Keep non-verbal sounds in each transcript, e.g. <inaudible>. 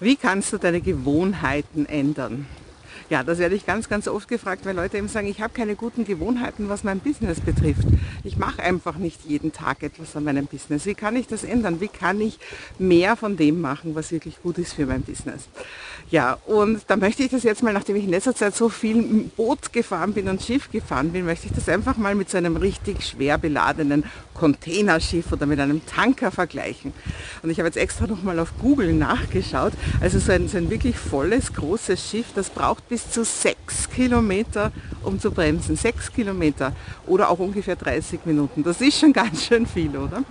Wie kannst du deine Gewohnheiten ändern? Ja, das werde ich ganz, ganz oft gefragt, weil Leute eben sagen, ich habe keine guten Gewohnheiten, was mein Business betrifft. Ich mache einfach nicht jeden Tag etwas an meinem Business. Wie kann ich das ändern? Wie kann ich mehr von dem machen, was wirklich gut ist für mein Business? Ja, und da möchte ich das jetzt mal, nachdem ich in letzter Zeit so viel Boot gefahren bin und Schiff gefahren bin, möchte ich das einfach mal mit so einem richtig schwer beladenen Containerschiff oder mit einem Tanker vergleichen. Und ich habe jetzt extra nochmal auf Google nachgeschaut. Also so ein, so ein wirklich volles, großes Schiff, das braucht bis zu sechs Kilometer, um zu bremsen. Sechs Kilometer oder auch ungefähr 30 Minuten. Das ist schon <laughs> ganz schön viel, oder?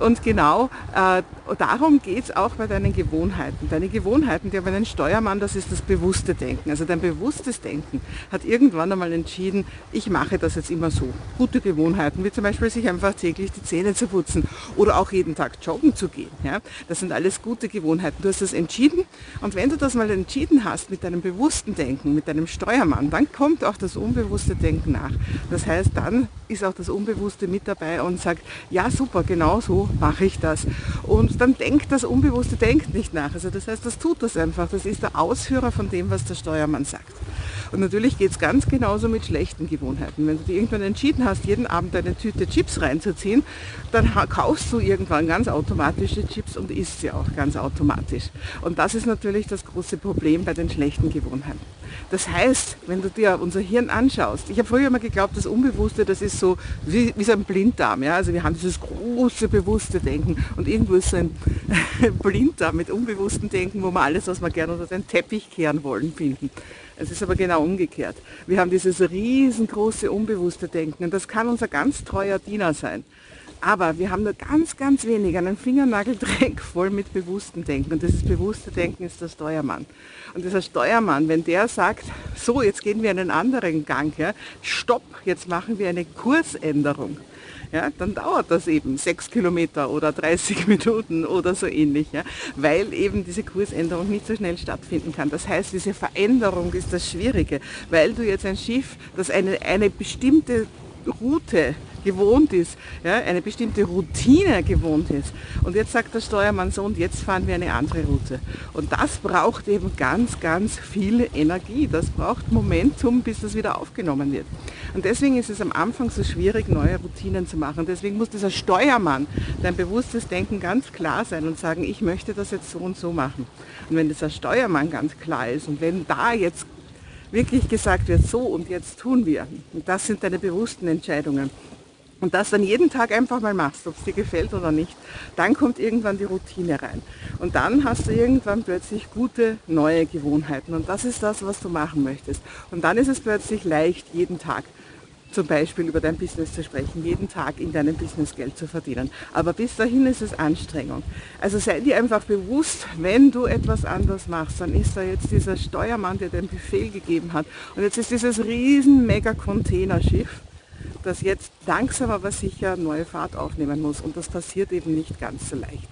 Und genau äh, darum geht es auch bei deinen Gewohnheiten. Deine Gewohnheiten, die haben einen Steuermann, das ist das bewusste Denken. Also dein bewusstes Denken hat irgendwann einmal entschieden, ich mache das jetzt immer so. Gute Gewohnheiten, wie zum Beispiel sich einfach täglich die Zähne zu putzen oder auch jeden Tag joggen zu gehen. Ja? Das sind alles gute Gewohnheiten. Du hast das entschieden und wenn du das mal entschieden hast mit deinem bewussten Denken, mit deinem Steuermann, dann kommt auch das unbewusste Denken nach. Das heißt, dann ist auch das Unbewusste mit dabei und sagt, ja super, genau so mache ich das. Und dann denkt das Unbewusste denkt nicht nach. Also das heißt, das tut das einfach. Das ist der Ausführer von dem, was der Steuermann sagt. Und natürlich geht es ganz genauso mit schlechten Gewohnheiten. Wenn du dir irgendwann entschieden hast, jeden Abend eine Tüte Chips reinzuziehen, dann kaufst du irgendwann ganz automatische Chips und isst sie auch ganz automatisch. Und das ist natürlich das große Problem bei den schlechten Gewohnheiten. Das heißt, wenn du dir unser Hirn anschaust, ich habe früher immer geglaubt, das Unbewusste, das ist so wie, wie so ein Blinddarm. Ja? Also wir haben dieses große bewusste Denken und irgendwo ist so ein <laughs> Blinddarm mit unbewusstem Denken, wo wir alles, was wir gerne unter den Teppich kehren wollen, finden. Es ist aber genau umgekehrt. Wir haben dieses riesengroße unbewusste Denken und das kann unser ganz treuer Diener sein. Aber wir haben nur ganz, ganz wenig, einen Fingernageldreck <laughs> voll mit bewusstem Denken. Und dieses bewusste Denken ist der Steuermann. Und dieser Steuermann, wenn der sagt, so, jetzt gehen wir einen anderen Gang, ja, stopp, jetzt machen wir eine Kursänderung, ja, dann dauert das eben sechs Kilometer oder 30 <laughs> Minuten oder so ähnlich, ja, weil eben diese Kursänderung nicht so schnell stattfinden kann. Das heißt, diese Veränderung ist das Schwierige, weil du jetzt ein Schiff, das eine, eine bestimmte Route gewohnt ist, ja, eine bestimmte Routine gewohnt ist. Und jetzt sagt der Steuermann so, und jetzt fahren wir eine andere Route. Und das braucht eben ganz, ganz viel Energie. Das braucht Momentum, bis das wieder aufgenommen wird. Und deswegen ist es am Anfang so schwierig, neue Routinen zu machen. deswegen muss dieser Steuermann, dein bewusstes Denken ganz klar sein und sagen, ich möchte das jetzt so und so machen. Und wenn dieser Steuermann ganz klar ist und wenn da jetzt wirklich gesagt wird, so und jetzt tun wir, und das sind deine bewussten Entscheidungen, und das dann jeden Tag einfach mal machst, ob es dir gefällt oder nicht, dann kommt irgendwann die Routine rein. Und dann hast du irgendwann plötzlich gute neue Gewohnheiten. Und das ist das, was du machen möchtest. Und dann ist es plötzlich leicht, jeden Tag zum Beispiel über dein Business zu sprechen, jeden Tag in deinem Business Geld zu verdienen. Aber bis dahin ist es Anstrengung. Also sei dir einfach bewusst, wenn du etwas anders machst, dann ist da jetzt dieser Steuermann, der den Befehl gegeben hat. Und jetzt ist dieses riesen Mega-Containerschiff das jetzt langsam aber sicher neue Fahrt aufnehmen muss. Und das passiert eben nicht ganz so leicht.